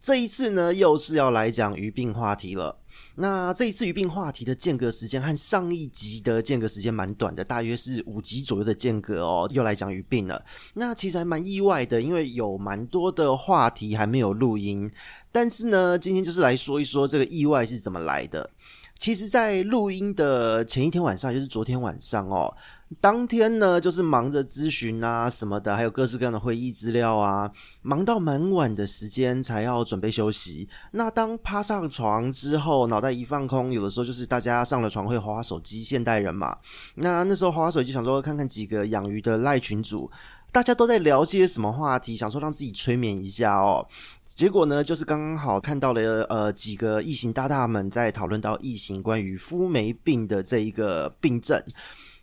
这一次呢，又是要来讲鱼病话题了。那这一次鱼病话题的间隔时间和上一集的间隔时间蛮短的，大约是五集左右的间隔哦，又来讲鱼病了。那其实还蛮意外的，因为有蛮多的话题还没有录音。但是呢，今天就是来说一说这个意外是怎么来的。其实，在录音的前一天晚上，就是昨天晚上哦，当天呢，就是忙着咨询啊什么的，还有各式各样的会议资料啊，忙到蛮晚的时间才要准备休息。那当趴上床之后，脑袋一放空，有的时候就是大家上了床会滑滑手机，现代人嘛。那那时候滑滑手机，想说看看几个养鱼的赖群主。大家都在聊些什么话题？想说让自己催眠一下哦。结果呢，就是刚刚好看到了呃几个异形大大们在讨论到异形关于肤霉病的这一个病症。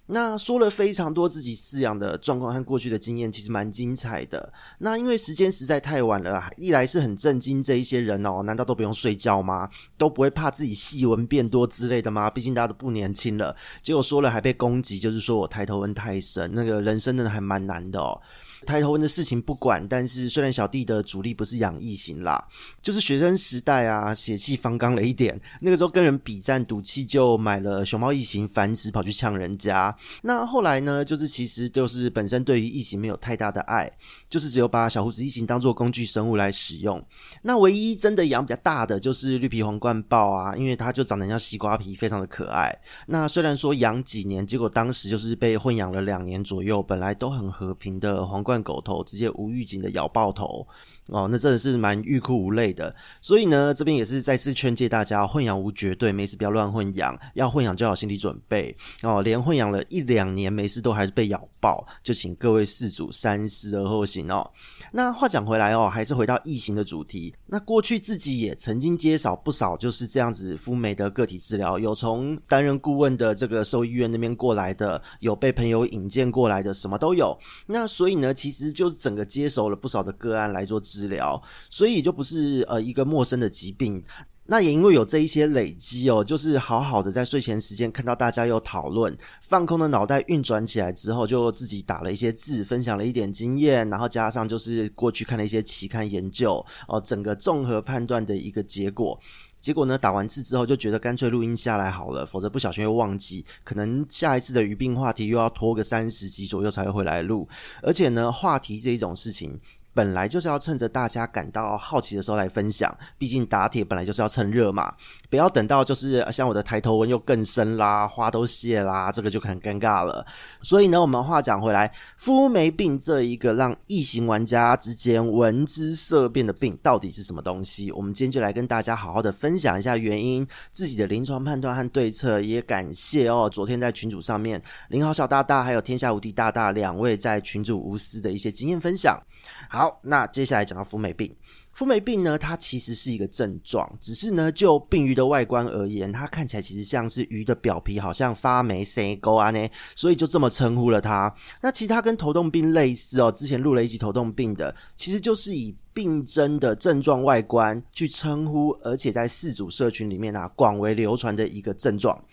那说了非常多自己饲养的状况和过去的经验，其实蛮精彩的。那因为时间实在太晚了，一来是很震惊这一些人哦，难道都不用睡觉吗？都不会怕自己细纹变多之类的吗？毕竟大家都不年轻了。结果说了还被攻击，就是说我抬头纹太深，那个人生真的还蛮难的哦。抬头纹的事情不管，但是虽然小弟的主力不是养异型啦，就是学生时代啊，血气方刚了一点。那个时候跟人比战赌气，就买了熊猫异型繁殖，跑去呛人家。那后来呢，就是其实就是本身对于异形没有太大的爱，就是只有把小胡子异形当做工具生物来使用。那唯一真的养比较大的就是绿皮皇冠豹啊，因为它就长得像西瓜皮，非常的可爱。那虽然说养几年，结果当时就是被混养了两年左右，本来都很和平的皇。冠狗头直接无预警的咬爆头哦，那真的是蛮欲哭无泪的。所以呢，这边也是再次劝诫大家，混养无绝对，没事不要乱混养，要混养就要有心理准备哦。连混养了一两年没事都还是被咬爆，就请各位事主三思而后行哦。那话讲回来哦，还是回到异形的主题。那过去自己也曾经接手不少就是这样子肤美的个体治疗，有从担任顾问的这个兽医院那边过来的，有被朋友引荐过来的，什么都有。那所以呢，其实就是整个接手了不少的个案来做治疗，所以就不是呃一个陌生的疾病。那也因为有这一些累积哦，就是好好的在睡前时间看到大家有讨论，放空的脑袋运转起来之后，就自己打了一些字，分享了一点经验，然后加上就是过去看了一些期刊研究哦，整个综合判断的一个结果。结果呢，打完字之后就觉得干脆录音下来好了，否则不小心又忘记，可能下一次的鱼病话题又要拖个三十集左右才会回来录。而且呢，话题这一种事情，本来就是要趁着大家感到好奇的时候来分享，毕竟打铁本来就是要趁热嘛，不要等到就是像我的抬头纹又更深啦，花都谢啦，这个就很尴尬了。所以呢，我们话讲回来，肤霉病这一个让异形玩家之间闻之色变的病到底是什么东西？我们今天就来跟大家好好的分享一下原因，自己的临床判断和对策。也感谢哦，昨天在群组上面，林豪小大大还有天下无敌大大两位在群组无私的一些经验分享。好。那接下来讲到肤霉病，肤霉病呢，它其实是一个症状，只是呢，就病鱼的外观而言，它看起来其实像是鱼的表皮好像发霉、生沟啊呢，所以就这么称呼了它。那其他跟头痛病类似哦，之前录了一集头痛病的，其实就是以病症的症状外观去称呼，而且在四组社群里面啊广为流传的一个症状。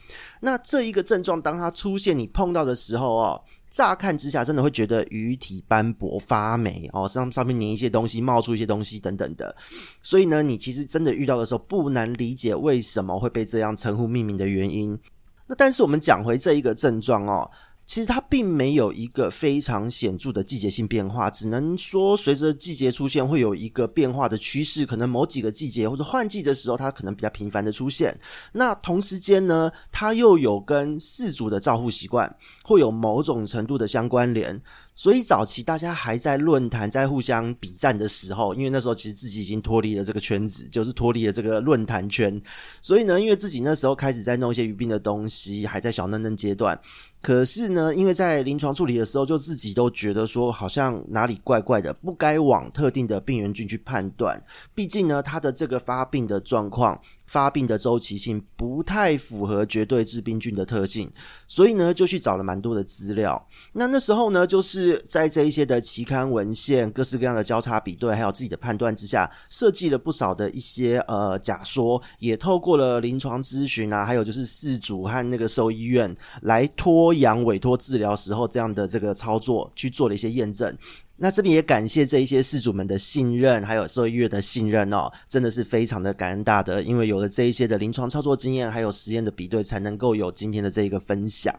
那这一个症状，当它出现你碰到的时候哦。乍看之下，真的会觉得鱼体斑驳发霉哦，上上面粘一些东西，冒出一些东西等等的。所以呢，你其实真的遇到的时候，不难理解为什么会被这样称呼命名的原因。那但是我们讲回这一个症状哦。其实它并没有一个非常显著的季节性变化，只能说随着季节出现会有一个变化的趋势。可能某几个季节或者换季的时候，它可能比较频繁的出现。那同时间呢，它又有跟饲主的照护习惯会有某种程度的相关联。所以早期大家还在论坛在互相比战的时候，因为那时候其实自己已经脱离了这个圈子，就是脱离了这个论坛圈。所以呢，因为自己那时候开始在弄一些鱼病的东西，还在小嫩嫩阶段。可是呢，因为在临床处理的时候，就自己都觉得说好像哪里怪怪的，不该往特定的病原菌去判断。毕竟呢，它的这个发病的状况、发病的周期性不太符合绝对致病菌的特性。所以呢，就去找了蛮多的资料。那那时候呢，就是在这一些的期刊文献、各式各样的交叉比对，还有自己的判断之下，设计了不少的一些呃假说，也透过了临床咨询啊，还有就是饲主和那个兽医院来托阳委托治疗时候这样的这个操作去做了一些验证。那这边也感谢这一些事主们的信任，还有兽医院的信任哦，真的是非常的感恩大德，因为有了这一些的临床操作经验，还有实验的比对，才能够有今天的这一个分享。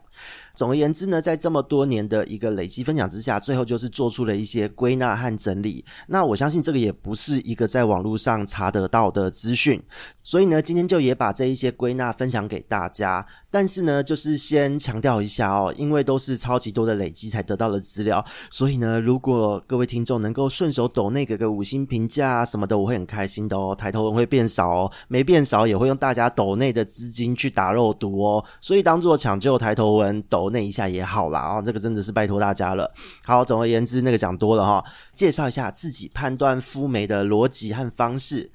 总而言之呢，在这么多年的一个累积分享之下，最后就是做出了一些归纳和整理。那我相信这个也不是一个在网络上查得到的资讯，所以呢，今天就也把这一些归纳分享给大家。但是呢，就是先强调一下哦，因为都是超级多的累积才得到的资料，所以呢，如果各位听众能够顺手抖内给个五星评价啊什么的，我会很开心的哦。抬头纹会变少哦，没变少也会用大家抖内的资金去打肉毒哦，所以当做抢救抬头纹抖。那一下也好啦，哦，这个真的是拜托大家了。好，总而言之，那个讲多了哈，介绍一下自己判断肤霉的逻辑和方式。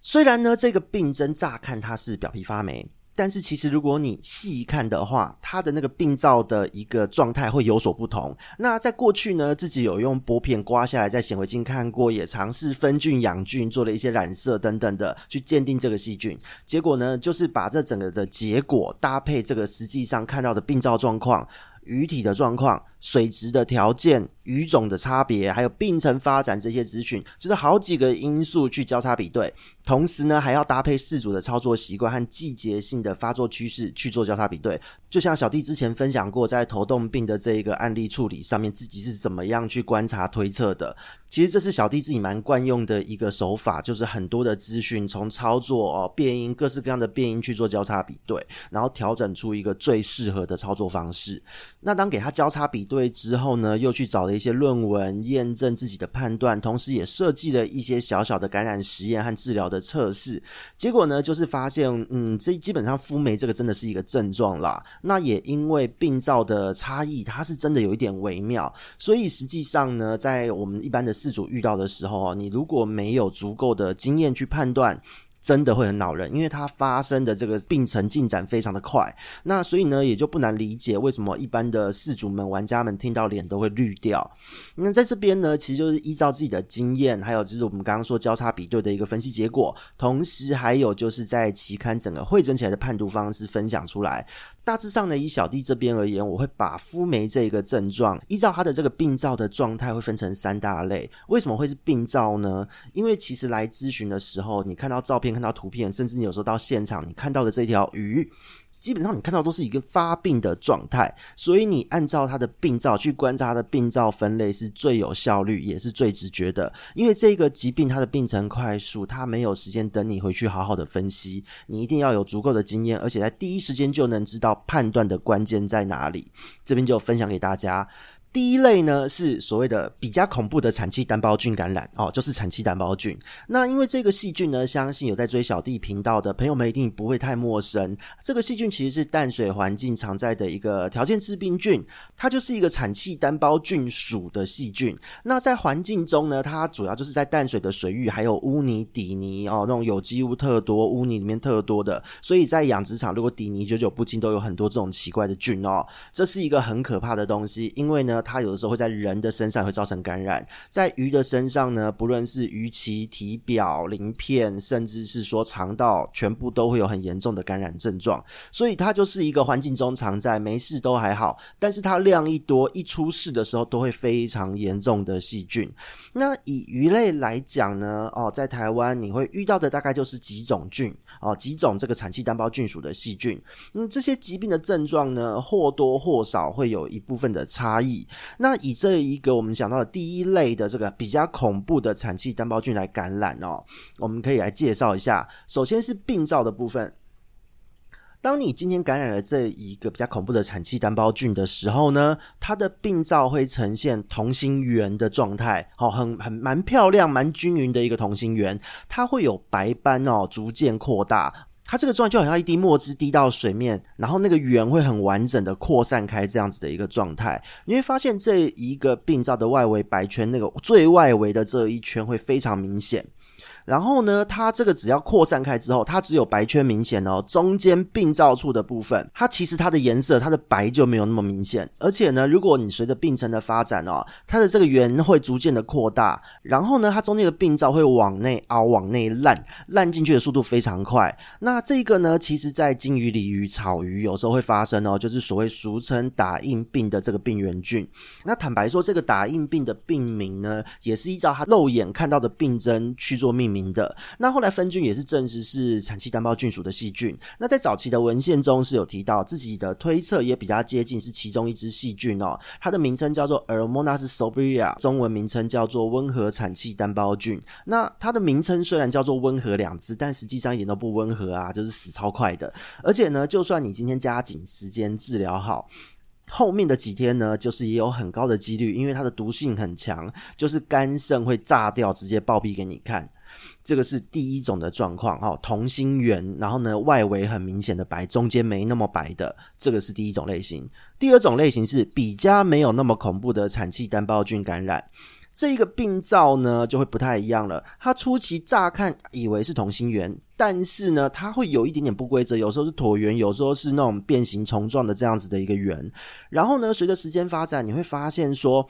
虽然呢，这个病症乍看它是表皮发霉。但是其实，如果你细看的话，它的那个病灶的一个状态会有所不同。那在过去呢，自己有用玻片刮下来，在显微镜看过，也尝试分菌养菌，做了一些染色等等的，去鉴定这个细菌。结果呢，就是把这整个的结果搭配这个实际上看到的病灶状况、鱼体的状况、水质的条件。鱼种的差别，还有病程发展这些资讯，就是好几个因素去交叉比对，同时呢，还要搭配饲主的操作习惯和季节性的发作趋势去做交叉比对。就像小弟之前分享过，在头痛病的这一个案例处理上面，自己是怎么样去观察推测的。其实这是小弟自己蛮惯用的一个手法，就是很多的资讯从操作哦变音各式各样的变音去做交叉比对，然后调整出一个最适合的操作方式。那当给他交叉比对对之后呢，又去找了。一些论文验证自己的判断，同时也设计了一些小小的感染实验和治疗的测试。结果呢，就是发现，嗯，这基本上肤霉这个真的是一个症状啦。那也因为病灶的差异，它是真的有一点微妙，所以实际上呢，在我们一般的事主遇到的时候，你如果没有足够的经验去判断。真的会很恼人，因为它发生的这个病程进展非常的快，那所以呢，也就不难理解为什么一般的饲主们、玩家们听到脸都会绿掉。那在这边呢，其实就是依照自己的经验，还有就是我们刚刚说交叉比对的一个分析结果，同时还有就是在期刊整个汇整起来的判读方式分享出来。大致上呢，以小弟这边而言，我会把肤霉这个症状依照它的这个病灶的状态，会分成三大类。为什么会是病灶呢？因为其实来咨询的时候，你看到照片、看到图片，甚至你有时候到现场，你看到的这条鱼。基本上你看到都是一个发病的状态，所以你按照它的病灶去观察它的病灶分类是最有效率，也是最直觉的。因为这个疾病它的病程快速，它没有时间等你回去好好的分析，你一定要有足够的经验，而且在第一时间就能知道判断的关键在哪里。这边就分享给大家。第一类呢是所谓的比较恐怖的产气单胞菌感染哦，就是产气单胞菌。那因为这个细菌呢，相信有在追小弟频道的朋友们一定不会太陌生。这个细菌其实是淡水环境常在的一个条件致病菌，它就是一个产气单胞菌属的细菌。那在环境中呢，它主要就是在淡水的水域，还有污泥、底泥哦，那种有机物特多、污泥里面特多的。所以在养殖场，如果底泥久久不清，都有很多这种奇怪的菌哦。这是一个很可怕的东西，因为呢。它有的时候会在人的身上会造成感染，在鱼的身上呢，不论是鱼鳍、体表、鳞片，甚至是说肠道，全部都会有很严重的感染症状。所以它就是一个环境中常在，没事都还好，但是它量一多，一出事的时候都会非常严重的细菌。那以鱼类来讲呢，哦，在台湾你会遇到的大概就是几种菌哦，几种这个产气单胞菌属的细菌。嗯，这些疾病的症状呢，或多或少会有一部分的差异。那以这一个我们讲到的第一类的这个比较恐怖的产气单胞菌来感染哦，我们可以来介绍一下。首先是病灶的部分，当你今天感染了这一个比较恐怖的产气单胞菌的时候呢，它的病灶会呈现同心圆的状态，好，很很蛮漂亮、蛮均匀的一个同心圆，它会有白斑哦，逐渐扩大。它这个状态就好像一滴墨汁滴到水面，然后那个圆会很完整的扩散开，这样子的一个状态。你会发现这一个病灶的外围白圈，那个最外围的这一圈会非常明显。然后呢，它这个只要扩散开之后，它只有白圈明显哦，中间病灶处的部分，它其实它的颜色，它的白就没有那么明显。而且呢，如果你随着病程的发展哦，它的这个圆会逐渐的扩大，然后呢，它中间的病灶会往内凹、往内烂，烂进去的速度非常快。那这个呢，其实在鲸鱼、鲤鱼、草鱼有时候会发生哦，就是所谓俗称打印病的这个病原菌。那坦白说，这个打印病的病名呢，也是依照它肉眼看到的病征去做命名名的。那后来分菌也是证实是产气单胞菌属的细菌。那在早期的文献中是有提到自己的推测也比较接近是其中一支细菌哦，它的名称叫做 Aeromonas sobria，中文名称叫做温和产气单胞菌。那它的名称虽然叫做温和两字，但实际上一点都不温和啊，就是死超快的。而且呢，就算你今天加紧时间治疗好。后面的几天呢，就是也有很高的几率，因为它的毒性很强，就是肝肾会炸掉，直接暴毙给你看。这个是第一种的状况，哈，同心圆，然后呢，外围很明显的白，中间没那么白的，这个是第一种类型。第二种类型是比较没有那么恐怖的产气单胞菌感染。这一个病灶呢，就会不太一样了。它初期乍看以为是同心圆，但是呢，它会有一点点不规则，有时候是椭圆，有时候是那种变形虫状的这样子的一个圆。然后呢，随着时间发展，你会发现说，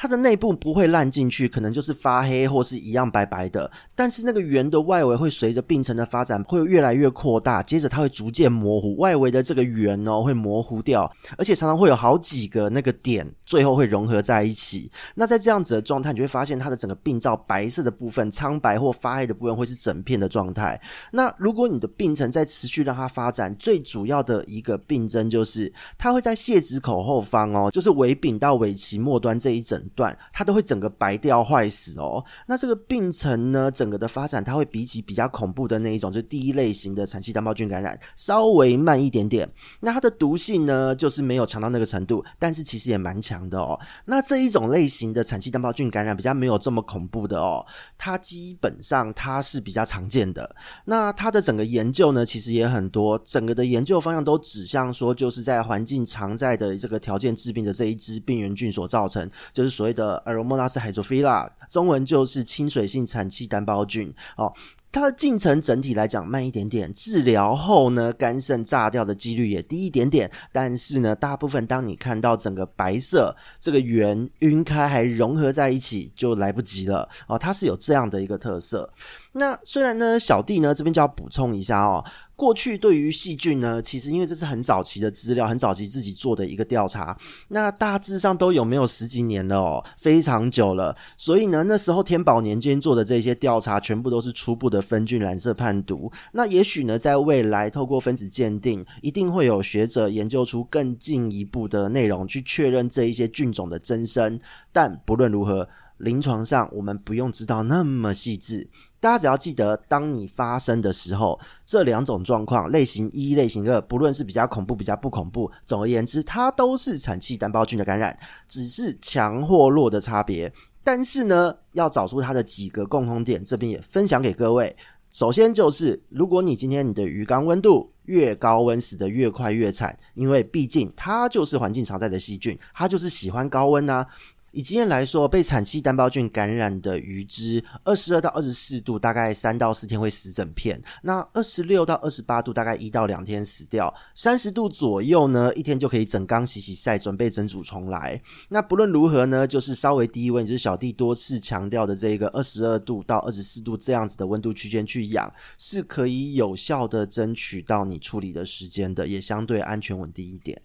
它的内部不会烂进去，可能就是发黑或是一样白白的，但是那个圆的外围会随着病程的发展会越来越扩大，接着它会逐渐模糊，外围的这个圆哦会模糊掉，而且常常会有好几个那个点，最后会融合在一起。那在这样子的状态，你会发现它的整个病灶白色的部分、苍白或发黑的部分会是整片的状态。那如果你的病程在持续让它发展，最主要的一个病征就是它会在泄殖口后方哦，就是尾柄到尾鳍末端这一整断它都会整个白掉坏死哦。那这个病程呢，整个的发展它会比起比较恐怖的那一种，就是第一类型的产气单胞菌感染稍微慢一点点。那它的毒性呢，就是没有强到那个程度，但是其实也蛮强的哦。那这一种类型的产气单胞菌感染比较没有这么恐怖的哦，它基本上它是比较常见的。那它的整个研究呢，其实也很多，整个的研究方向都指向说，就是在环境常在的这个条件致病的这一支病原菌所造成，就是所谓的埃罗莫纳斯海藻菲拉中文就是亲水性产气单胞菌哦。它的进程整体来讲慢一点点，治疗后呢，肝肾炸掉的几率也低一点点。但是呢，大部分当你看到整个白色这个圆晕开还融合在一起，就来不及了哦。它是有这样的一个特色。那虽然呢，小弟呢这边就要补充一下哦。过去对于细菌呢，其实因为这是很早期的资料，很早期自己做的一个调查，那大致上都有没有十几年了哦，非常久了。所以呢，那时候天宝年间做的这些调查，全部都是初步的分菌染色判读。那也许呢，在未来透过分子鉴定，一定会有学者研究出更进一步的内容，去确认这一些菌种的真身。但不论如何，临床上我们不用知道那么细致。大家只要记得，当你发生的时候，这两种状况，类型一、类型二，不论是比较恐怖、比较不恐怖，总而言之，它都是产气单胞菌的感染，只是强或弱的差别。但是呢，要找出它的几个共同点，这边也分享给各位。首先就是，如果你今天你的鱼缸温度越高温，死得越快越惨，因为毕竟它就是环境常在的细菌，它就是喜欢高温啊。以经验来说，被产气单胞菌感染的鱼只，二十二到二十四度，大概三到四天会死整片；那二十六到二十八度，大概一到两天死掉；三十度左右呢，一天就可以整缸洗洗晒，准备整组重来。那不论如何呢，就是稍微低温，就是小弟多次强调的这个二十二度到二十四度这样子的温度区间去养，是可以有效的争取到你处理的时间的，也相对安全稳定一点。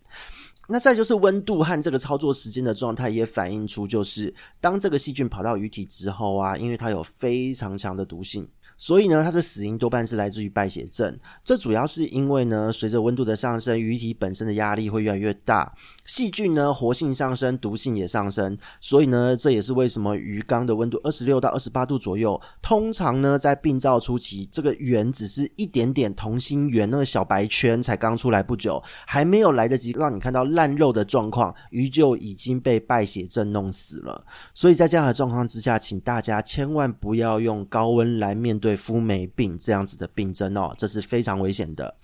那再就是温度和这个操作时间的状态，也反映出就是当这个细菌跑到鱼体之后啊，因为它有非常强的毒性。所以呢，它的死因多半是来自于败血症。这主要是因为呢，随着温度的上升，鱼体本身的压力会越来越大，细菌呢活性上升，毒性也上升。所以呢，这也是为什么鱼缸的温度二十六到二十八度左右，通常呢在病灶初期，这个圆只是一点点同心圆那个小白圈才刚出来不久，还没有来得及让你看到烂肉的状况，鱼就已经被败血症弄死了。所以在这样的状况之下，请大家千万不要用高温来面对。肤霉病这样子的病症哦，这是非常危险的。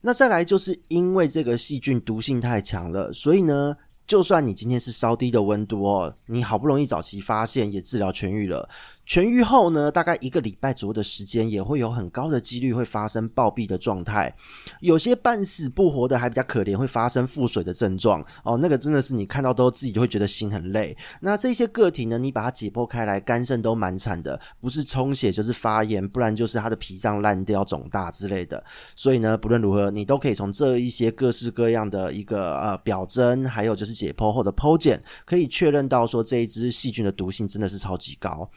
那再来就是因为这个细菌毒性太强了，所以呢，就算你今天是稍低的温度哦，你好不容易早期发现也治疗痊愈了。痊愈后呢，大概一个礼拜左右的时间，也会有很高的几率会发生暴毙的状态。有些半死不活的还比较可怜，会发生腹水的症状哦。那个真的是你看到都自己就会觉得心很累。那这些个体呢，你把它解剖开来，肝肾都蛮惨的，不是充血就是发炎，不然就是它的脾脏烂掉、肿大之类的。所以呢，不论如何，你都可以从这一些各式各样的一个呃表征，还有就是解剖后的剖检，可以确认到说这一支细菌的毒性真的是超级高。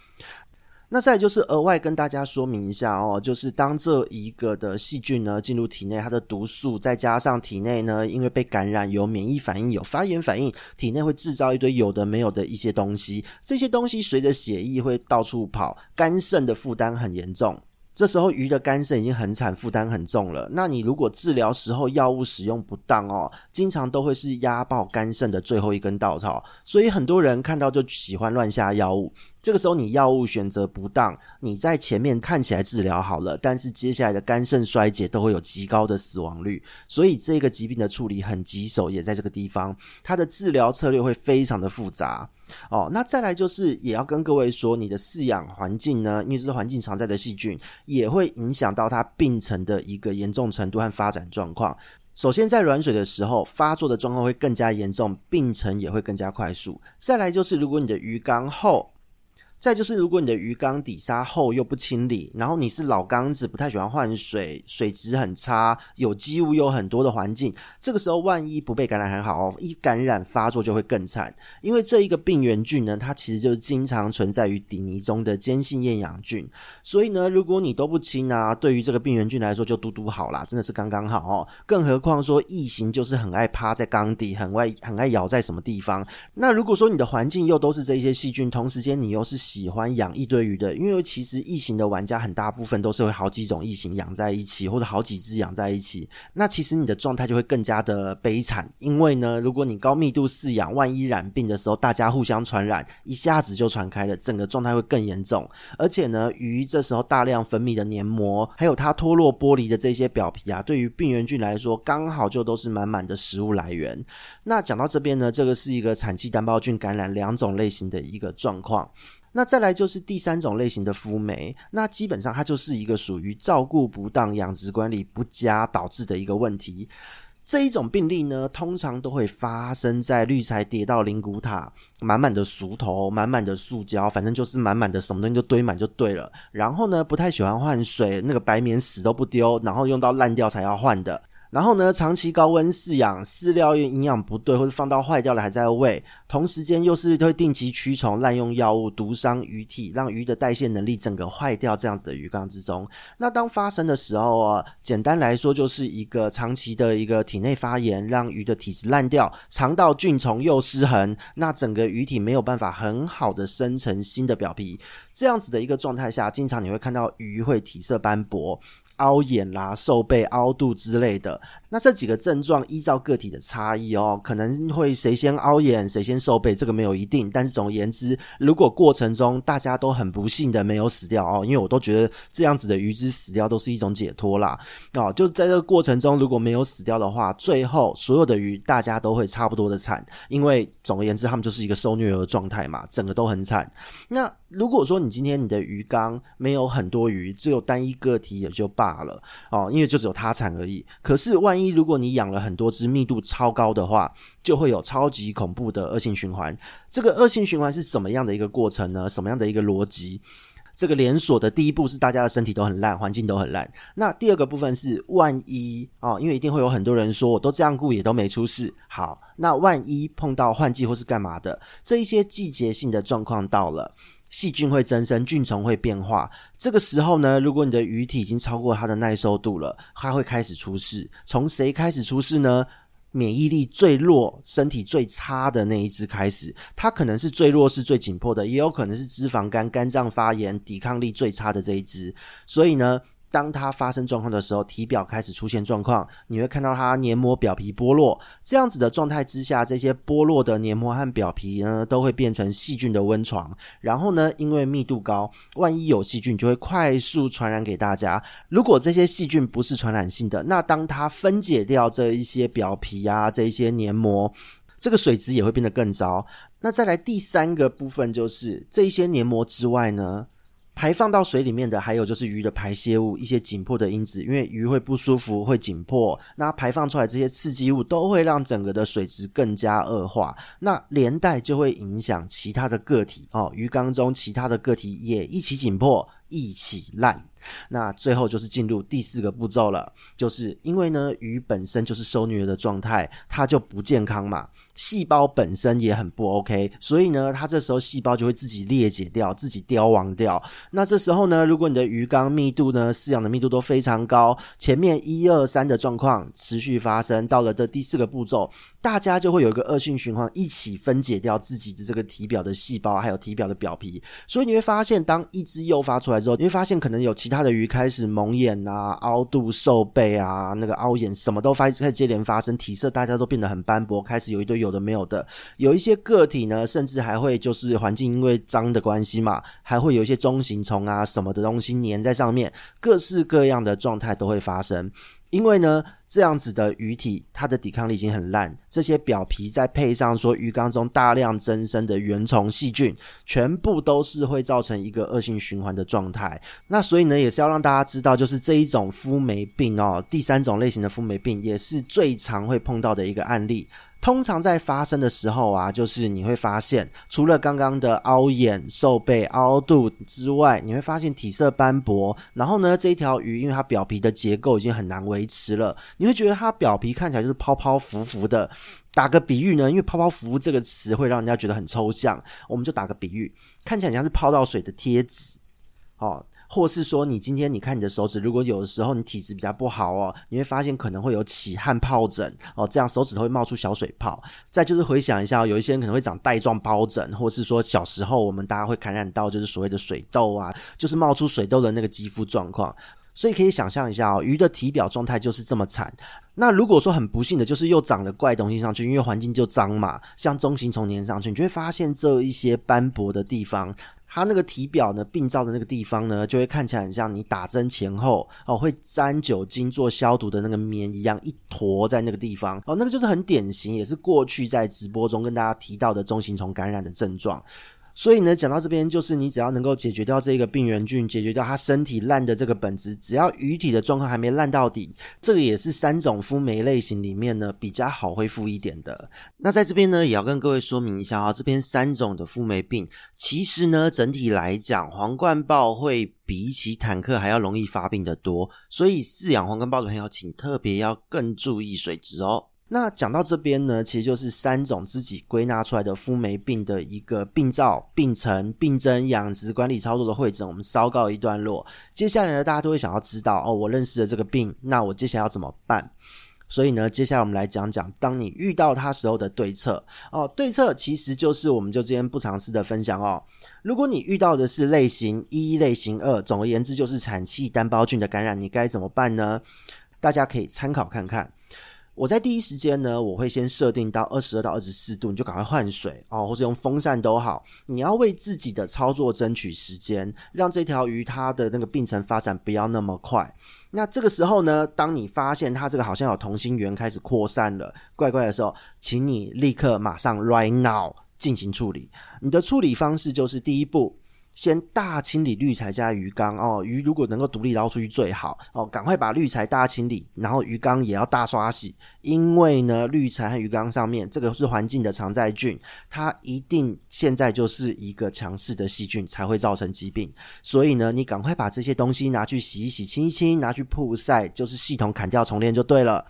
那再就是额外跟大家说明一下哦，就是当这一个的细菌呢进入体内，它的毒素再加上体内呢，因为被感染有免疫反应、有发炎反应，体内会制造一堆有的没有的一些东西，这些东西随着血液会到处跑，肝肾的负担很严重。这时候鱼的肝肾已经很惨，负担很重了。那你如果治疗时候药物使用不当哦，经常都会是压爆肝肾的最后一根稻草。所以很多人看到就喜欢乱下药物。这个时候你药物选择不当，你在前面看起来治疗好了，但是接下来的肝肾衰竭都会有极高的死亡率。所以这个疾病的处理很棘手，也在这个地方，它的治疗策略会非常的复杂。哦，那再来就是也要跟各位说，你的饲养环境呢，因为这是环境常在的细菌，也会影响到它病程的一个严重程度和发展状况。首先，在软水的时候，发作的状况会更加严重，病程也会更加快速。再来就是，如果你的鱼缸厚。再就是，如果你的鱼缸底沙厚又不清理，然后你是老缸子，不太喜欢换水，水质很差，有机物又很多的环境，这个时候万一不被感染很好哦，一感染发作就会更惨。因为这一个病原菌呢，它其实就是经常存在于底泥中的坚性厌氧菌，所以呢，如果你都不清啊，对于这个病原菌来说就嘟嘟好啦，真的是刚刚好哦。更何况说异形就是很爱趴在缸底，很爱很爱咬在什么地方。那如果说你的环境又都是这一些细菌，同时间你又是喜欢养一堆鱼的，因为其实异形的玩家很大部分都是会好几种异形养在一起，或者好几只养在一起。那其实你的状态就会更加的悲惨，因为呢，如果你高密度饲养，万一染病的时候，大家互相传染，一下子就传开了，整个状态会更严重。而且呢，鱼这时候大量分泌的黏膜，还有它脱落剥离的这些表皮啊，对于病原菌来说，刚好就都是满满的食物来源。那讲到这边呢，这个是一个产气单胞菌感染两种类型的一个状况。那再来就是第三种类型的肤霉，那基本上它就是一个属于照顾不当、养殖管理不佳导致的一个问题。这一种病例呢，通常都会发生在滤材叠到灵骨塔，满满的熟头，满满的塑胶，反正就是满满的什么东西就堆满就对了。然后呢，不太喜欢换水，那个白棉死都不丢，然后用到烂掉才要换的。然后呢，长期高温饲养，饲料又营养不对，或者放到坏掉了还在喂，同时间又是会定期驱虫、滥用药物、毒伤鱼体，让鱼的代谢能力整个坏掉，这样子的鱼缸之中，那当发生的时候啊，简单来说就是一个长期的一个体内发炎，让鱼的体质烂掉，肠道菌虫又失衡，那整个鱼体没有办法很好的生成新的表皮，这样子的一个状态下，经常你会看到鱼会体色斑驳。凹眼啦、瘦背、凹肚之类的，那这几个症状依照个体的差异哦，可能会谁先凹眼、谁先受背，这个没有一定。但是总而言之，如果过程中大家都很不幸的没有死掉哦，因为我都觉得这样子的鱼只死掉都是一种解脱啦。哦，就在这个过程中如果没有死掉的话，最后所有的鱼大家都会差不多的惨，因为总而言之，他们就是一个受虐儿状态嘛，整个都很惨。那如果说你今天你的鱼缸没有很多鱼，只有单一个体也就罢了哦，因为就只有它惨而已。可是万一如果你养了很多只，密度超高的话，就会有超级恐怖的恶性循环。这个恶性循环是什么样的一个过程呢？什么样的一个逻辑？这个连锁的第一步是大家的身体都很烂，环境都很烂。那第二个部分是万一哦，因为一定会有很多人说，我都这样顾也都没出事。好，那万一碰到换季或是干嘛的，这一些季节性的状况到了，细菌会增生，菌虫会变化。这个时候呢，如果你的鱼体已经超过它的耐受度了，它会开始出事。从谁开始出事呢？免疫力最弱、身体最差的那一只开始，它可能是最弱势、最紧迫的，也有可能是脂肪肝、肝脏发炎、抵抗力最差的这一只。所以呢，当它发生状况的时候，体表开始出现状况，你会看到它黏膜表皮剥落。这样子的状态之下，这些剥落的黏膜和表皮呢，都会变成细菌的温床。然后呢，因为密度高，万一有细菌，就会快速传染给大家。如果这些细菌不是传染性的，那当它分解掉这一些表皮啊，这一些黏膜。这个水质也会变得更糟。那再来第三个部分就是这一些黏膜之外呢，排放到水里面的，还有就是鱼的排泄物，一些紧迫的因子，因为鱼会不舒服，会紧迫，那排放出来这些刺激物都会让整个的水质更加恶化，那连带就会影响其他的个体哦，鱼缸中其他的个体也一起紧迫，一起烂。那最后就是进入第四个步骤了，就是因为呢，鱼本身就是受虐的状态，它就不健康嘛，细胞本身也很不 OK，所以呢，它这时候细胞就会自己裂解掉，自己凋亡掉。那这时候呢，如果你的鱼缸密度呢，饲养的密度都非常高，前面一二三的状况持续发生，到了这第四个步骤，大家就会有一个恶性循环，一起分解掉自己的这个体表的细胞，还有体表的表皮。所以你会发现，当一只诱发出来之后，你会发现可能有其他的鱼开始蒙眼啊、凹肚、瘦背啊、那个凹眼，什么都发开始接连发生，体色大家都变得很斑驳，开始有一堆有的没有的，有一些个体呢，甚至还会就是环境因为脏的关系嘛，还会有一些中型虫啊什么的东西粘在上面，各式各样的状态都会发生。因为呢，这样子的鱼体，它的抵抗力已经很烂，这些表皮再配上说鱼缸中大量增生的原虫细菌，全部都是会造成一个恶性循环的状态。那所以呢，也是要让大家知道，就是这一种肤霉病哦，第三种类型的肤霉病，也是最常会碰到的一个案例。通常在发生的时候啊，就是你会发现，除了刚刚的凹眼、瘦背、凹肚之外，你会发现体色斑驳。然后呢，这一条鱼因为它表皮的结构已经很难维持了，你会觉得它表皮看起来就是泡泡浮浮的。打个比喻呢，因为泡泡浮浮这个词会让人家觉得很抽象，我们就打个比喻，看起来像是泡到水的贴纸，哦。或是说，你今天你看你的手指，如果有的时候你体质比较不好哦，你会发现可能会有起汗疱疹哦，这样手指头会冒出小水泡。再就是回想一下，有一些人可能会长带状疱疹，或是说小时候我们大家会感染到就是所谓的水痘啊，就是冒出水痘的那个肌肤状况。所以可以想象一下哦，鱼的体表状态就是这么惨。那如果说很不幸的就是又长了怪东西上去，因为环境就脏嘛，像中型虫粘上去，你就会发现这一些斑驳的地方。它那个体表呢，病灶的那个地方呢，就会看起来很像你打针前后哦，会沾酒精做消毒的那个棉一样，一坨在那个地方哦，那个就是很典型，也是过去在直播中跟大家提到的中型虫感染的症状。所以呢，讲到这边，就是你只要能够解决掉这个病原菌，解决掉它身体烂的这个本质，只要鱼体的状况还没烂到底，这个也是三种肤霉类型里面呢比较好恢复一点的。那在这边呢，也要跟各位说明一下啊，这边三种的肤霉病，其实呢整体来讲，皇冠鲍会比起坦克还要容易发病的多，所以饲养皇冠鲍的朋友，请特别要更注意水质哦。那讲到这边呢，其实就是三种自己归纳出来的肤霉病的一个病灶、病程、病征、养殖管理操作的会诊，我们稍告一段落。接下来呢，大家都会想要知道哦，我认识了这个病，那我接下来要怎么办？所以呢，接下来我们来讲讲，当你遇到它时候的对策哦。对策其实就是我们就今天不尝试的分享哦。如果你遇到的是类型一、类型二，总而言之就是产气单胞菌的感染，你该怎么办呢？大家可以参考看看。我在第一时间呢，我会先设定到二十二到二十四度，你就赶快换水哦，或者用风扇都好。你要为自己的操作争取时间，让这条鱼它的那个病程发展不要那么快。那这个时候呢，当你发现它这个好像有同心圆开始扩散了，怪怪的时候，请你立刻马上 right now 进行处理。你的处理方式就是第一步。先大清理滤材加鱼缸哦，鱼如果能够独立捞出去最好哦，赶快把滤材大清理，然后鱼缸也要大刷洗，因为呢，滤材和鱼缸上面这个是环境的常在菌，它一定现在就是一个强势的细菌才会造成疾病，所以呢，你赶快把这些东西拿去洗一洗、清一清，拿去曝晒，就是系统砍掉重练就对了。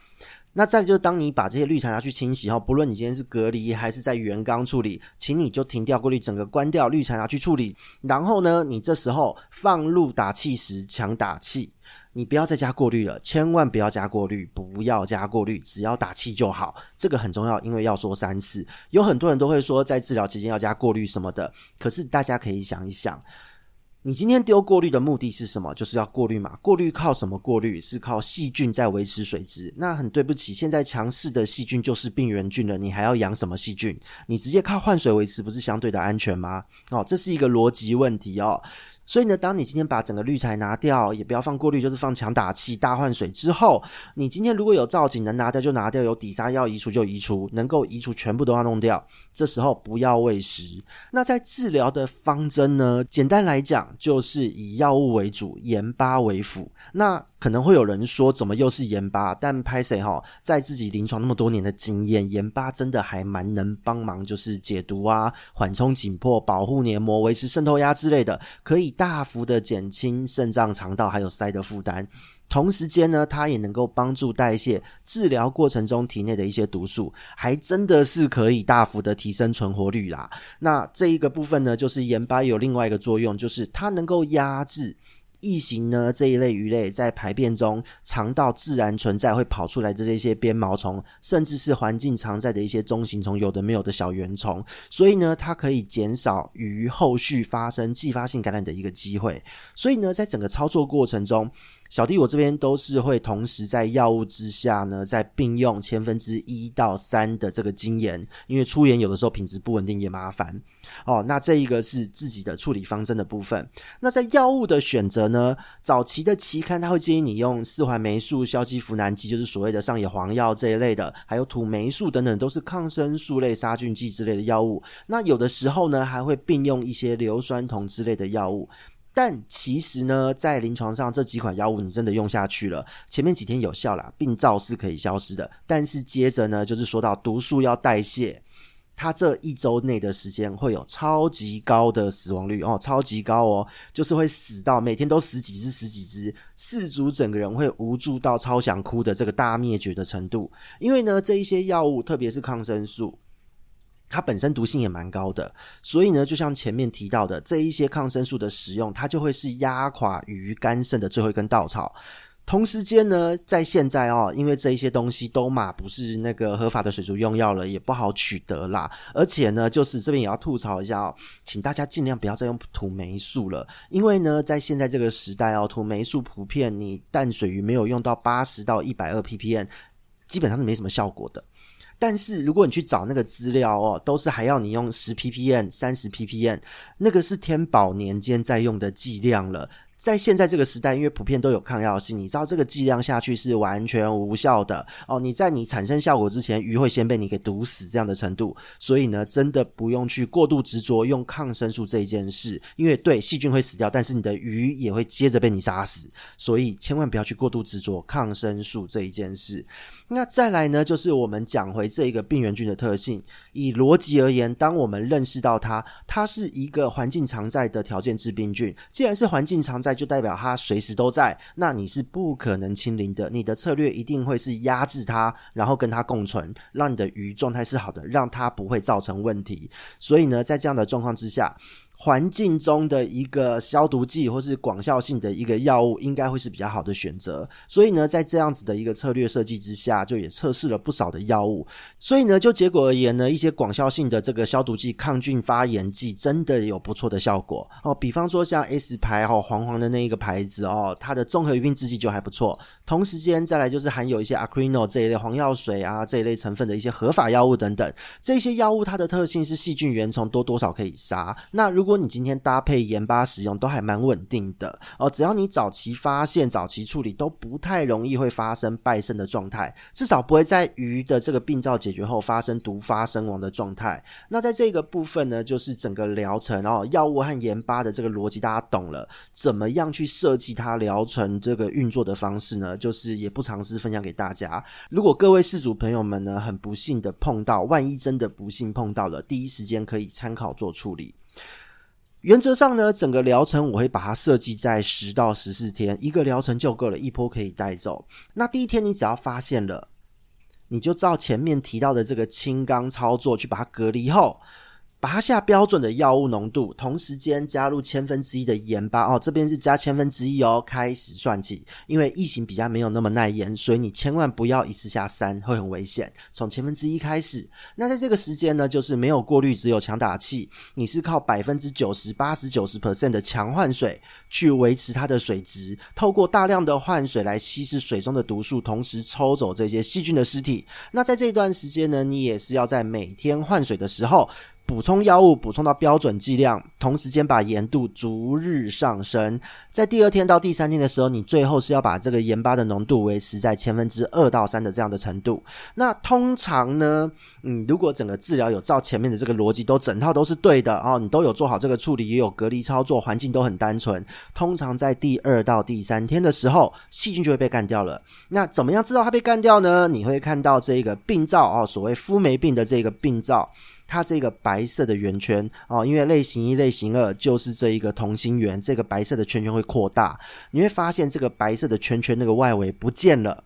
那再就是，当你把这些滤材拿去清洗后，不论你今天是隔离还是在原缸处理，请你就停掉过滤，整个关掉，滤材拿去处理。然后呢，你这时候放入打气时强打气，你不要再加过滤了，千万不要加过滤，不要加过滤，只要打气就好。这个很重要，因为要说三次。有很多人都会说在治疗期间要加过滤什么的，可是大家可以想一想。你今天丢过滤的目的是什么？就是要过滤嘛。过滤靠什么过滤？是靠细菌在维持水质。那很对不起，现在强势的细菌就是病原菌了，你还要养什么细菌？你直接靠换水维持，不是相对的安全吗？哦，这是一个逻辑问题哦。所以呢，当你今天把整个滤材拿掉，也不要放过滤，就是放强打气、大换水之后，你今天如果有造景能拿掉就拿掉，有底沙要移除就移除，能够移除全部都要弄掉。这时候不要喂食。那在治疗的方针呢，简单来讲就是以药物为主，盐巴为辅。那可能会有人说，怎么又是盐巴？但拍谢哈，在自己临床那么多年的经验，盐巴真的还蛮能帮忙，就是解毒啊、缓冲紧迫、保护黏膜、维持渗透压之类的，可以大幅的减轻肾脏、肠道还有腮的负担。同时间呢，它也能够帮助代谢，治疗过程中体内的一些毒素，还真的是可以大幅的提升存活率啦。那这一个部分呢，就是盐巴有另外一个作用，就是它能够压制。异形呢，这一类鱼类在排便中，肠道自然存在会跑出来的这些鞭毛虫，甚至是环境常在的一些中型虫，有的没有的小圆虫，所以呢，它可以减少鱼后续发生继发性感染的一个机会。所以呢，在整个操作过程中，小弟我这边都是会同时在药物之下呢，再并用千分之一到三的这个精盐，因为粗盐有的时候品质不稳定也麻烦哦。那这一个是自己的处理方针的部分。那在药物的选择呢，早期的期刊它会建议你用四环霉素、硝基呋喃剂，就是所谓的上野黄药这一类的，还有土霉素等等，都是抗生素类、杀菌剂之类的药物。那有的时候呢，还会并用一些硫酸铜之类的药物。但其实呢，在临床上这几款药物你真的用下去了，前面几天有效啦，病灶是可以消失的。但是接着呢，就是说到毒素要代谢，它这一周内的时间会有超级高的死亡率哦，超级高哦，就是会死到每天都死几只、死几只，饲主整个人会无助到超想哭的这个大灭绝的程度。因为呢，这一些药物，特别是抗生素。它本身毒性也蛮高的，所以呢，就像前面提到的，这一些抗生素的使用，它就会是压垮鱼肝肾的最后一根稻草。同时间呢，在现在哦，因为这一些东西都嘛不是那个合法的水族用药了，也不好取得啦。而且呢，就是这边也要吐槽一下哦，请大家尽量不要再用土霉素了，因为呢，在现在这个时代哦，土霉素普遍你淡水鱼没有用到八十到一百二 ppm，基本上是没什么效果的。但是如果你去找那个资料哦，都是还要你用十 ppm、三十 ppm，那个是天宝年间在用的剂量了。在现在这个时代，因为普遍都有抗药性，你知道这个剂量下去是完全无效的哦。你在你产生效果之前，鱼会先被你给毒死这样的程度，所以呢，真的不用去过度执着用抗生素这一件事，因为对细菌会死掉，但是你的鱼也会接着被你杀死，所以千万不要去过度执着抗生素这一件事。那再来呢，就是我们讲回这一个病原菌的特性，以逻辑而言，当我们认识到它，它是一个环境常在的条件致病菌，既然是环境常在。就代表它随时都在，那你是不可能清零的。你的策略一定会是压制它，然后跟它共存，让你的鱼状态是好的，让它不会造成问题。所以呢，在这样的状况之下。环境中的一个消毒剂或是广效性的一个药物，应该会是比较好的选择。所以呢，在这样子的一个策略设计之下，就也测试了不少的药物。所以呢，就结果而言呢，一些广效性的这个消毒剂、抗菌发炎剂，真的有不错的效果哦。比方说像 S 牌哦，黄黄的那一个牌子哦，它的综合鱼病制剂就还不错。同时间再来就是含有一些 Acrino 这一类黄药水啊这一类成分的一些合法药物等等。这些药物它的特性是细菌原虫多多少可以杀。那如果如如果你今天搭配盐巴使用，都还蛮稳定的哦。只要你早期发现、早期处理，都不太容易会发生败肾的状态，至少不会在鱼的这个病灶解决后发生毒发身亡的状态。那在这个部分呢，就是整个疗程哦，药物和盐巴的这个逻辑，大家懂了，怎么样去设计它疗程这个运作的方式呢？就是也不尝试分享给大家。如果各位饲主朋友们呢，很不幸的碰到，万一真的不幸碰到了，第一时间可以参考做处理。原则上呢，整个疗程我会把它设计在十到十四天，一个疗程就够了，一波可以带走。那第一天你只要发现了，你就照前面提到的这个清缸操作去把它隔离后。拔下标准的药物浓度，同时间加入千分之一的盐巴哦，这边是加千分之一哦，开始算起。因为异形比较没有那么耐盐，所以你千万不要一次下三，会很危险。从千分之一开始，那在这个时间呢，就是没有过滤，只有强打气，你是靠百分之九十、八十、九十 percent 的强换水去维持它的水质，透过大量的换水来稀释水中的毒素，同时抽走这些细菌的尸体。那在这段时间呢，你也是要在每天换水的时候。补充药物，补充到标准剂量，同时间把盐度逐日上升。在第二天到第三天的时候，你最后是要把这个盐巴的浓度维持在千分之二到三的这样的程度。那通常呢，嗯，如果整个治疗有照前面的这个逻辑，都整套都是对的哦，你都有做好这个处理，也有隔离操作，环境都很单纯。通常在第二到第三天的时候，细菌就会被干掉了。那怎么样知道它被干掉呢？你会看到这个病灶哦，所谓肤霉病的这个病灶。它这个白色的圆圈哦，因为类型一、类型二就是这一个同心圆，这个白色的圈圈会扩大，你会发现这个白色的圈圈那个外围不见了，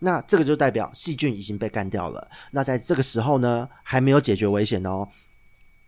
那这个就代表细菌已经被干掉了。那在这个时候呢，还没有解决危险哦。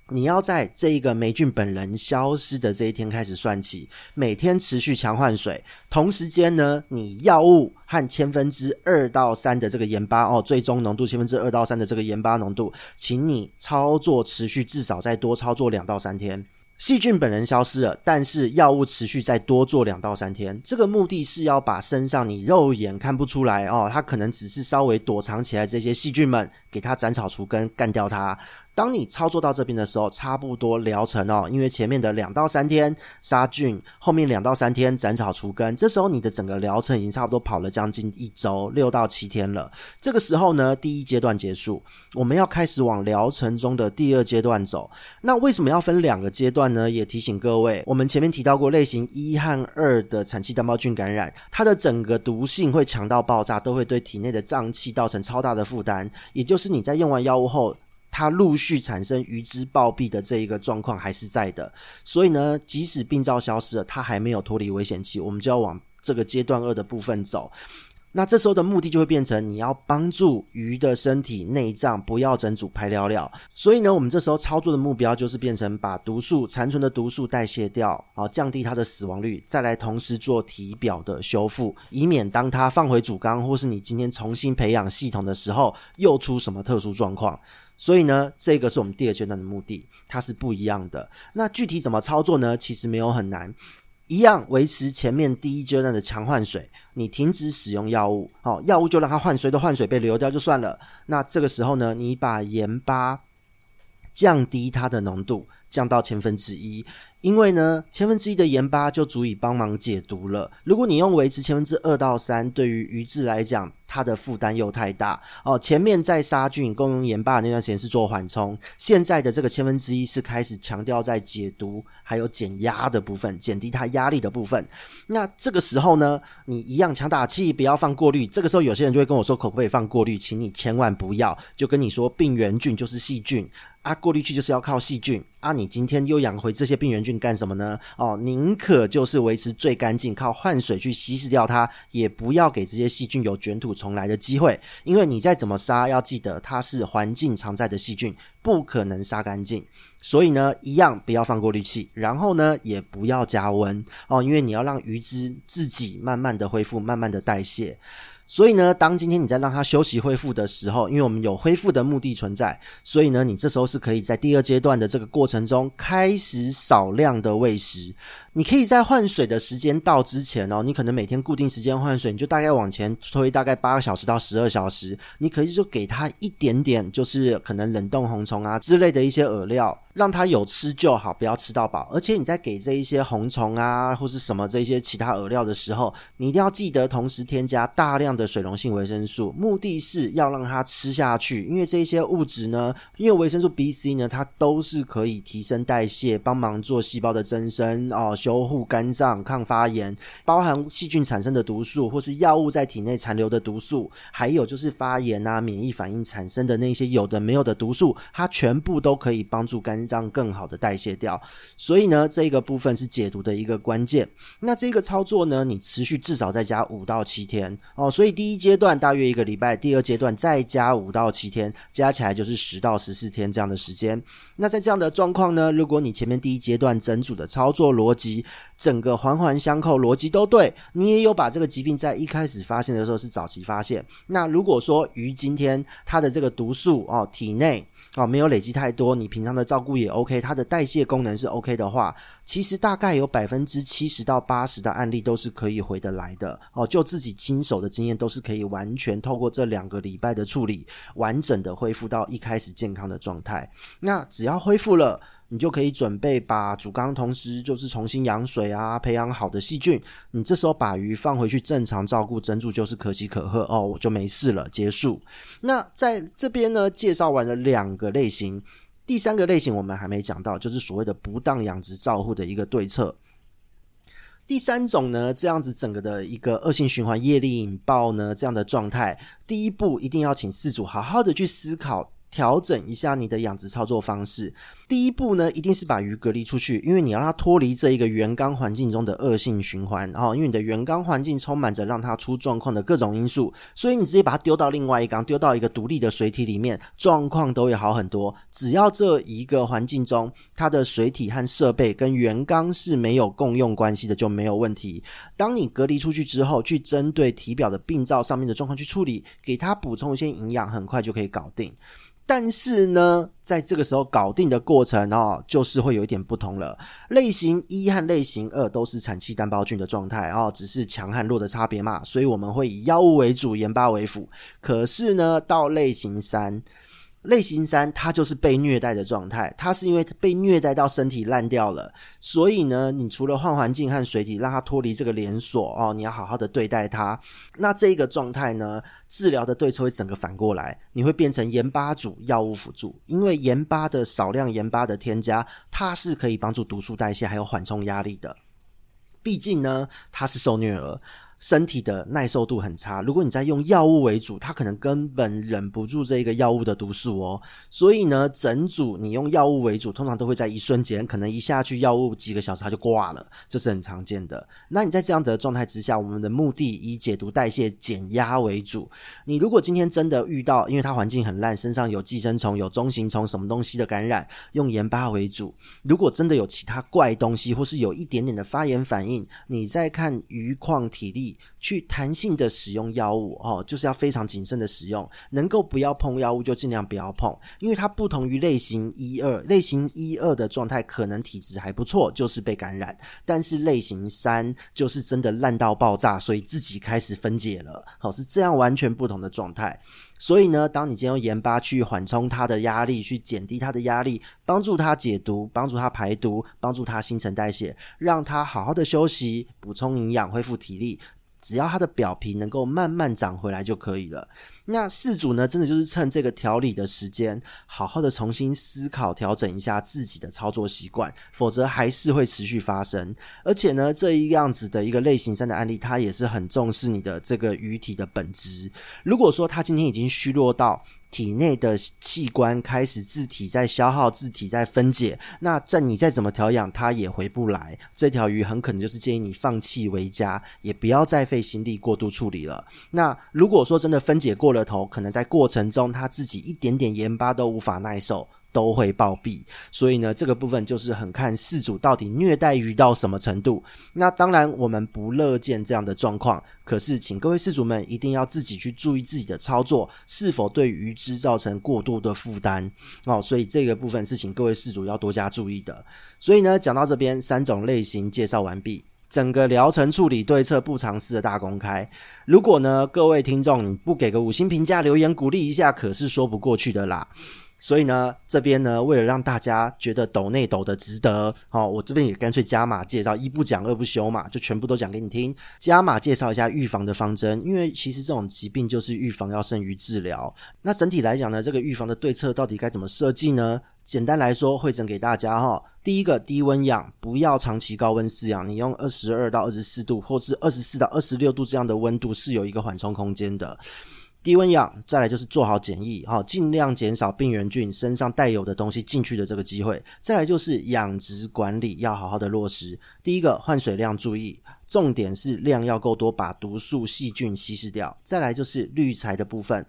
你要在这一个霉菌本人消失的这一天开始算起，每天持续强换水，同时间呢，你药物和千分之二到三的这个盐巴哦，最终浓度千分之二到三的这个盐巴浓度，请你操作持续至少再多操作两到三天。细菌本人消失了，但是药物持续再多做两到三天，这个目的是要把身上你肉眼看不出来哦，它可能只是稍微躲藏起来这些细菌们，给它斩草除根，干掉它。当你操作到这边的时候，差不多疗程哦，因为前面的两到三天杀菌，后面两到三天斩草除根，这时候你的整个疗程已经差不多跑了将近一周，六到七天了。这个时候呢，第一阶段结束，我们要开始往疗程中的第二阶段走。那为什么要分两个阶段呢？也提醒各位，我们前面提到过类型一和二的产气单胞菌感染，它的整个毒性会强到爆炸，都会对体内的脏器造成超大的负担。也就是是你在用完药物后，它陆续产生鱼只暴毙的这一个状况还是在的，所以呢，即使病灶消失了，它还没有脱离危险期，我们就要往这个阶段二的部分走。那这时候的目的就会变成你要帮助鱼的身体内脏不要整组排尿尿，所以呢，我们这时候操作的目标就是变成把毒素残存的毒素代谢掉，啊，降低它的死亡率，再来同时做体表的修复，以免当它放回主缸或是你今天重新培养系统的时候又出什么特殊状况。所以呢，这个是我们第二阶段的目的，它是不一样的。那具体怎么操作呢？其实没有很难，一样维持前面第一阶段的强换水。你停止使用药物，好，药物就让它换水的换水被流掉就算了。那这个时候呢，你把盐巴降低它的浓度，降到千分之一。因为呢，千分之一的盐巴就足以帮忙解毒了。如果你用维持千分之二到三，对于鱼质来讲，它的负担又太大哦。前面在杀菌、共用盐巴那段时间是做缓冲，现在的这个千分之一是开始强调在解毒还有减压的部分，减低它压力的部分。那这个时候呢，你一样强打气，不要放过滤。这个时候有些人就会跟我说，可不可以放过滤？请你千万不要，就跟你说病原菌就是细菌啊，过滤器就是要靠细菌啊。你今天又养回这些病原。菌干什么呢？哦，宁可就是维持最干净，靠换水去稀释掉它，也不要给这些细菌有卷土重来的机会。因为你再怎么杀，要记得它是环境常在的细菌，不可能杀干净。所以呢，一样不要放过滤器，然后呢，也不要加温哦，因为你要让鱼只自己慢慢的恢复，慢慢的代谢。所以呢，当今天你在让它休息恢复的时候，因为我们有恢复的目的存在，所以呢，你这时候是可以在第二阶段的这个过程中开始少量的喂食。你可以在换水的时间到之前哦，你可能每天固定时间换水，你就大概往前推大概八个小时到十二小时，你可以就给它一点点，就是可能冷冻红虫啊之类的一些饵料。让它有吃就好，不要吃到饱。而且你在给这一些红虫啊，或是什么这些其他饵料的时候，你一定要记得同时添加大量的水溶性维生素，目的是要让它吃下去。因为这些物质呢，因为维生素 B、C 呢，它都是可以提升代谢，帮忙做细胞的增生哦，修护肝脏、抗发炎，包含细菌产生的毒素，或是药物在体内残留的毒素，还有就是发炎啊、免疫反应产生的那些有的没有的毒素，它全部都可以帮助肝。这样更好的代谢掉，所以呢，这个部分是解毒的一个关键。那这个操作呢，你持续至少再加五到七天哦。所以第一阶段大约一个礼拜，第二阶段再加五到七天，加起来就是十到十四天这样的时间。那在这样的状况呢，如果你前面第一阶段整组的操作逻辑，整个环环相扣，逻辑都对，你也有把这个疾病在一开始发现的时候是早期发现。那如果说鱼今天它的这个毒素哦体内哦没有累积太多，你平常的照顾。也 OK，它的代谢功能是 OK 的话，其实大概有百分之七十到八十的案例都是可以回得来的哦。就自己经手的经验，都是可以完全透过这两个礼拜的处理，完整的恢复到一开始健康的状态。那只要恢复了，你就可以准备把主缸同时就是重新养水啊，培养好的细菌。你这时候把鱼放回去正常照顾，珍珠就是可喜可贺哦，我就没事了，结束。那在这边呢，介绍完了两个类型，第三个类型我们还没讲到，就是所谓的不当养殖照护的一个对策。第三种呢，这样子整个的一个恶性循环、业力引爆呢，这样的状态，第一步一定要请饲主好好的去思考。调整一下你的养殖操作方式。第一步呢，一定是把鱼隔离出去，因为你要让它脱离这一个原缸环境中的恶性循环。然后，因为你的原缸环境充满着让它出状况的各种因素，所以你直接把它丢到另外一缸，丢到一个独立的水体里面，状况都会好很多。只要这一个环境中，它的水体和设备跟原缸是没有共用关系的，就没有问题。当你隔离出去之后，去针对体表的病灶上面的状况去处理，给它补充一些营养，很快就可以搞定。但是呢，在这个时候搞定的过程哦，就是会有一点不同了。类型一和类型二都是产气单胞菌的状态哦，只是强和弱的差别嘛，所以我们会以药物为主，盐巴为辅。可是呢，到类型三。类型三，它就是被虐待的状态，它是因为被虐待到身体烂掉了，所以呢，你除了换环境和水体，让它脱离这个连锁哦，你要好好的对待它。那这个状态呢，治疗的对策会整个反过来，你会变成盐巴组，药物辅助，因为盐巴的少量盐巴的添加，它是可以帮助毒素代谢，还有缓冲压力的。毕竟呢，它是受虐儿。身体的耐受度很差，如果你在用药物为主，它可能根本忍不住这个药物的毒素哦。所以呢，整组你用药物为主，通常都会在一瞬间，可能一下去药物几个小时它就挂了，这是很常见的。那你在这样的状态之下，我们的目的以解毒代谢减压为主。你如果今天真的遇到，因为它环境很烂，身上有寄生虫、有中型虫什么东西的感染，用盐巴为主。如果真的有其他怪东西，或是有一点点的发炎反应，你再看鱼况体力。去弹性的使用药物哦，就是要非常谨慎的使用，能够不要碰药物就尽量不要碰，因为它不同于类型一二，类型一二的状态可能体质还不错，就是被感染，但是类型三就是真的烂到爆炸，所以自己开始分解了，好，是这样完全不同的状态。所以呢，当你今天用盐巴去缓冲它的压力，去减低它的压力，帮助它解毒，帮助它排毒，帮助它新陈代谢，让它好好的休息，补充营养，恢复体力。只要它的表皮能够慢慢长回来就可以了。那四组呢，真的就是趁这个调理的时间，好好的重新思考、调整一下自己的操作习惯，否则还是会持续发生。而且呢，这一样子的一个类型三的案例，它也是很重视你的这个鱼体的本质。如果说它今天已经虚弱到体内的器官开始自体在消耗、自体在分解，那在你再怎么调养，它也回不来。这条鱼很可能就是建议你放弃为佳，也不要再费心力过度处理了。那如果说真的分解过头，可能在过程中他自己一点点盐巴都无法耐受。都会暴毙，所以呢，这个部分就是很看事主到底虐待鱼到什么程度。那当然，我们不乐见这样的状况。可是，请各位事主们一定要自己去注意自己的操作是否对鱼只造成过多的负担哦。所以这个部分是请各位事主要多加注意的。所以呢，讲到这边，三种类型介绍完毕，整个疗程处理对策不尝试的大公开。如果呢，各位听众你不给个五星评价留言鼓励一下，可是说不过去的啦。所以呢，这边呢，为了让大家觉得抖内抖的值得，好、我这边也干脆加码介绍，一不讲二不休嘛，就全部都讲给你听。加码介绍一下预防的方针，因为其实这种疾病就是预防要胜于治疗。那整体来讲呢，这个预防的对策到底该怎么设计呢？简单来说，汇整给大家哈、第一个，低温养，不要长期高温饲养，你用二十二到二十四度，或是二十四到二十六度这样的温度是有一个缓冲空间的。低温氧，再来就是做好检疫，哈，尽量减少病原菌身上带有的东西进去的这个机会。再来就是养殖管理要好好的落实。第一个换水量注意，重点是量要够多，把毒素细菌稀释掉。再来就是滤材的部分。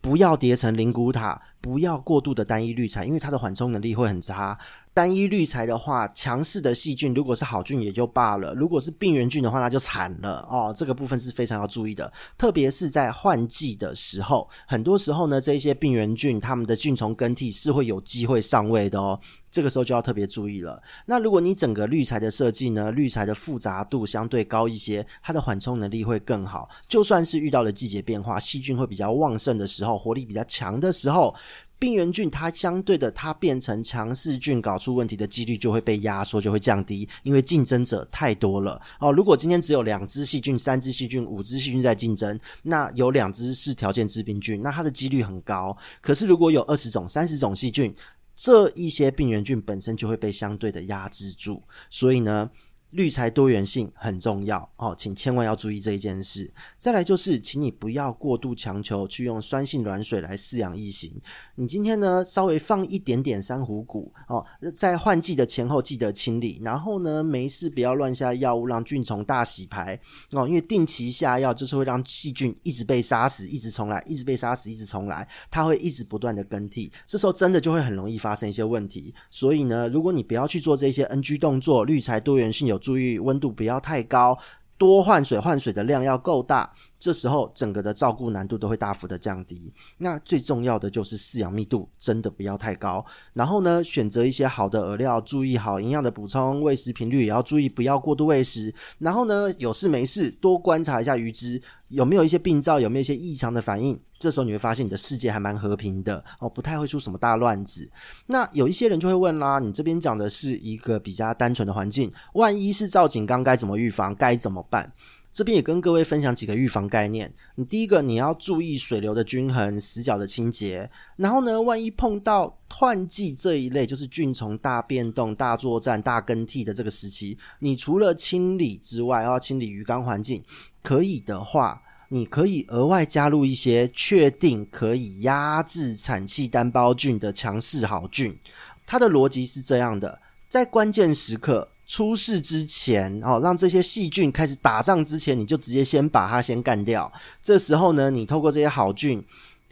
不要叠成灵骨塔，不要过度的单一滤材，因为它的缓冲能力会很差。单一滤材的话，强势的细菌如果是好菌也就罢了，如果是病原菌的话，那就惨了哦。这个部分是非常要注意的，特别是在换季的时候，很多时候呢，这一些病原菌它们的菌丛更替是会有机会上位的哦。这个时候就要特别注意了。那如果你整个滤材的设计呢，滤材的复杂度相对高一些，它的缓冲能力会更好。就算是遇到了季节变化，细菌会比较旺盛的时候，活力比较强的时候。病原菌它相对的，它变成强势菌搞出问题的几率就会被压缩，就会降低，因为竞争者太多了哦。如果今天只有两只细菌、三只细菌、五只细菌在竞争，那有两只是条件致病菌，那它的几率很高。可是如果有二十种、三十种细菌，这一些病原菌本身就会被相对的压制住，所以呢。滤材多元性很重要哦，请千万要注意这一件事。再来就是，请你不要过度强求去用酸性软水来饲养异形。你今天呢，稍微放一点点珊瑚骨哦，在换季的前后记得清理。然后呢，没事不要乱下药物，让菌虫大洗牌哦。因为定期下药就是会让细菌一直被杀死，一直重来，一直被杀死，一直重来，它会一直不断的更替。这时候真的就会很容易发生一些问题。所以呢，如果你不要去做这些 NG 动作，滤材多元性有。注意温度不要太高，多换水，换水的量要够大。这时候整个的照顾难度都会大幅的降低。那最重要的就是饲养密度真的不要太高。然后呢，选择一些好的饵料，注意好营养的补充，喂食频率也要注意，不要过度喂食。然后呢，有事没事多观察一下鱼只有没有一些病灶，有没有一些异常的反应。这时候你会发现你的世界还蛮和平的哦，不太会出什么大乱子。那有一些人就会问啦，你这边讲的是一个比较单纯的环境，万一是造景缸该怎么预防？该怎么办？这边也跟各位分享几个预防概念。你第一个你要注意水流的均衡、死角的清洁。然后呢，万一碰到换季这一类，就是菌虫大变动、大作战、大更替的这个时期，你除了清理之外，要清理鱼缸环境，可以的话。你可以额外加入一些确定可以压制产气单胞菌的强势好菌。它的逻辑是这样的：在关键时刻出事之前，哦，让这些细菌开始打仗之前，你就直接先把它先干掉。这时候呢，你透过这些好菌，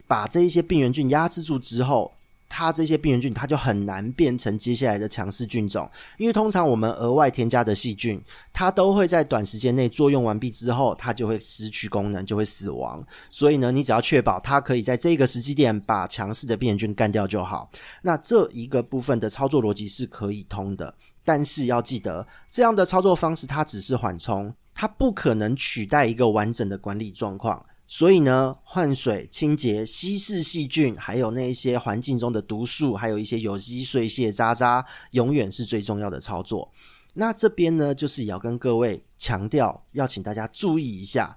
把这一些病原菌压制住之后。它这些病原菌，它就很难变成接下来的强势菌种，因为通常我们额外添加的细菌，它都会在短时间内作用完毕之后，它就会失去功能，就会死亡。所以呢，你只要确保它可以在这个时机点把强势的病原菌干掉就好。那这一个部分的操作逻辑是可以通的，但是要记得，这样的操作方式它只是缓冲，它不可能取代一个完整的管理状况。所以呢，换水、清洁、稀释细菌，还有那一些环境中的毒素，还有一些有机碎屑渣渣，永远是最重要的操作。那这边呢，就是也要跟各位强调，要请大家注意一下。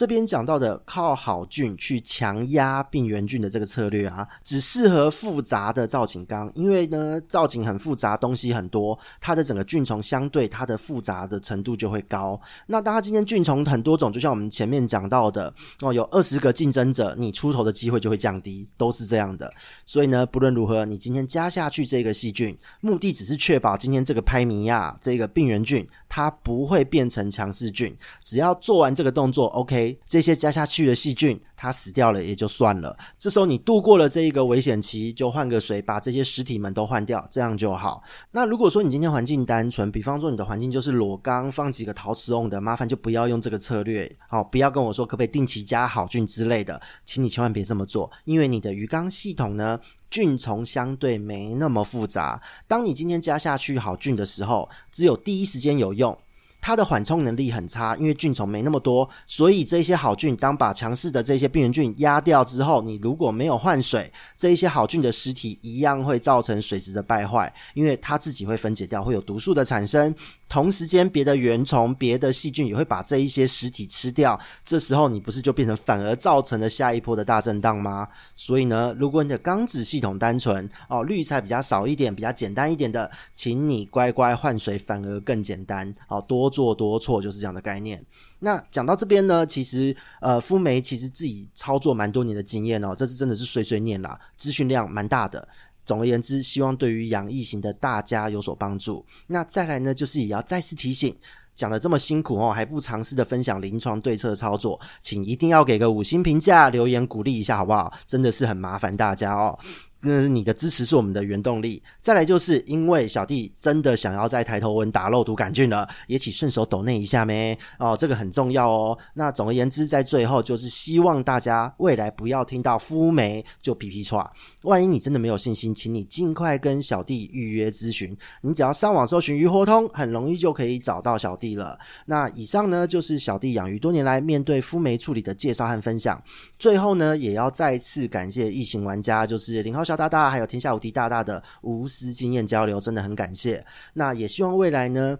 这边讲到的靠好菌去强压病原菌的这个策略啊，只适合复杂的造景缸，因为呢，造景很复杂，东西很多，它的整个菌丛相对它的复杂的程度就会高。那当它今天菌丛很多种，就像我们前面讲到的哦，有二十个竞争者，你出头的机会就会降低，都是这样的。所以呢，不论如何，你今天加下去这个细菌，目的只是确保今天这个拍米亚这个病原菌，它不会变成强势菌。只要做完这个动作，OK。这些加下去的细菌，它死掉了也就算了。这时候你度过了这一个危险期，就换个水，把这些尸体们都换掉，这样就好。那如果说你今天环境单纯，比方说你的环境就是裸缸，放几个陶瓷瓮的，麻烦就不要用这个策略。好，不要跟我说可不可以定期加好菌之类的，请你千万别这么做，因为你的鱼缸系统呢，菌丛相对没那么复杂。当你今天加下去好菌的时候，只有第一时间有用。它的缓冲能力很差，因为菌虫没那么多，所以这些好菌当把强势的这些病原菌压掉之后，你如果没有换水，这一些好菌的尸体一样会造成水质的败坏，因为它自己会分解掉，会有毒素的产生。同时间，别的原虫、别的细菌也会把这一些尸体吃掉，这时候你不是就变成反而造成了下一波的大震荡吗？所以呢，如果你的缸子系统单纯哦，滤材比较少一点、比较简单一点的，请你乖乖换水，反而更简单哦，多。做多错就是这样的概念。那讲到这边呢，其实呃，肤梅其实自己操作蛮多年的经验哦，这是真的是碎碎念啦，资讯量蛮大的。总而言之，希望对于养异型的大家有所帮助。那再来呢，就是也要再次提醒。讲的这么辛苦哦，还不尝试的分享临床对策操作，请一定要给个五星评价，留言鼓励一下好不好？真的是很麻烦大家哦。那你的支持是我们的原动力。再来就是因为小弟真的想要在抬头纹打肉毒杆菌了，也请顺手抖内一下咩哦，这个很重要哦。那总而言之，在最后就是希望大家未来不要听到肤霉就皮皮剉。万一你真的没有信心，请你尽快跟小弟预约咨询。你只要上网搜寻鱼活通，很容易就可以找到小弟了。那以上呢就是小弟养鱼多年来面对肤霉处理的介绍和分享。最后呢，也要再次感谢异型玩家，就是零号。小大大还有天下无敌大大的无私经验交流，真的很感谢。那也希望未来呢，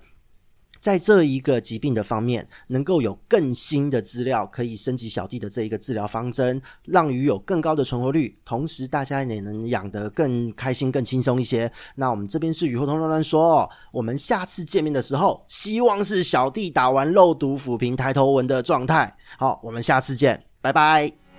在这一个疾病的方面，能够有更新的资料，可以升级小弟的这一个治疗方针，让鱼有更高的存活率，同时大家也能养得更开心、更轻松一些。那我们这边是鱼活通乱乱说，我们下次见面的时候，希望是小弟打完肉毒抚平抬头纹的状态。好，我们下次见，拜拜。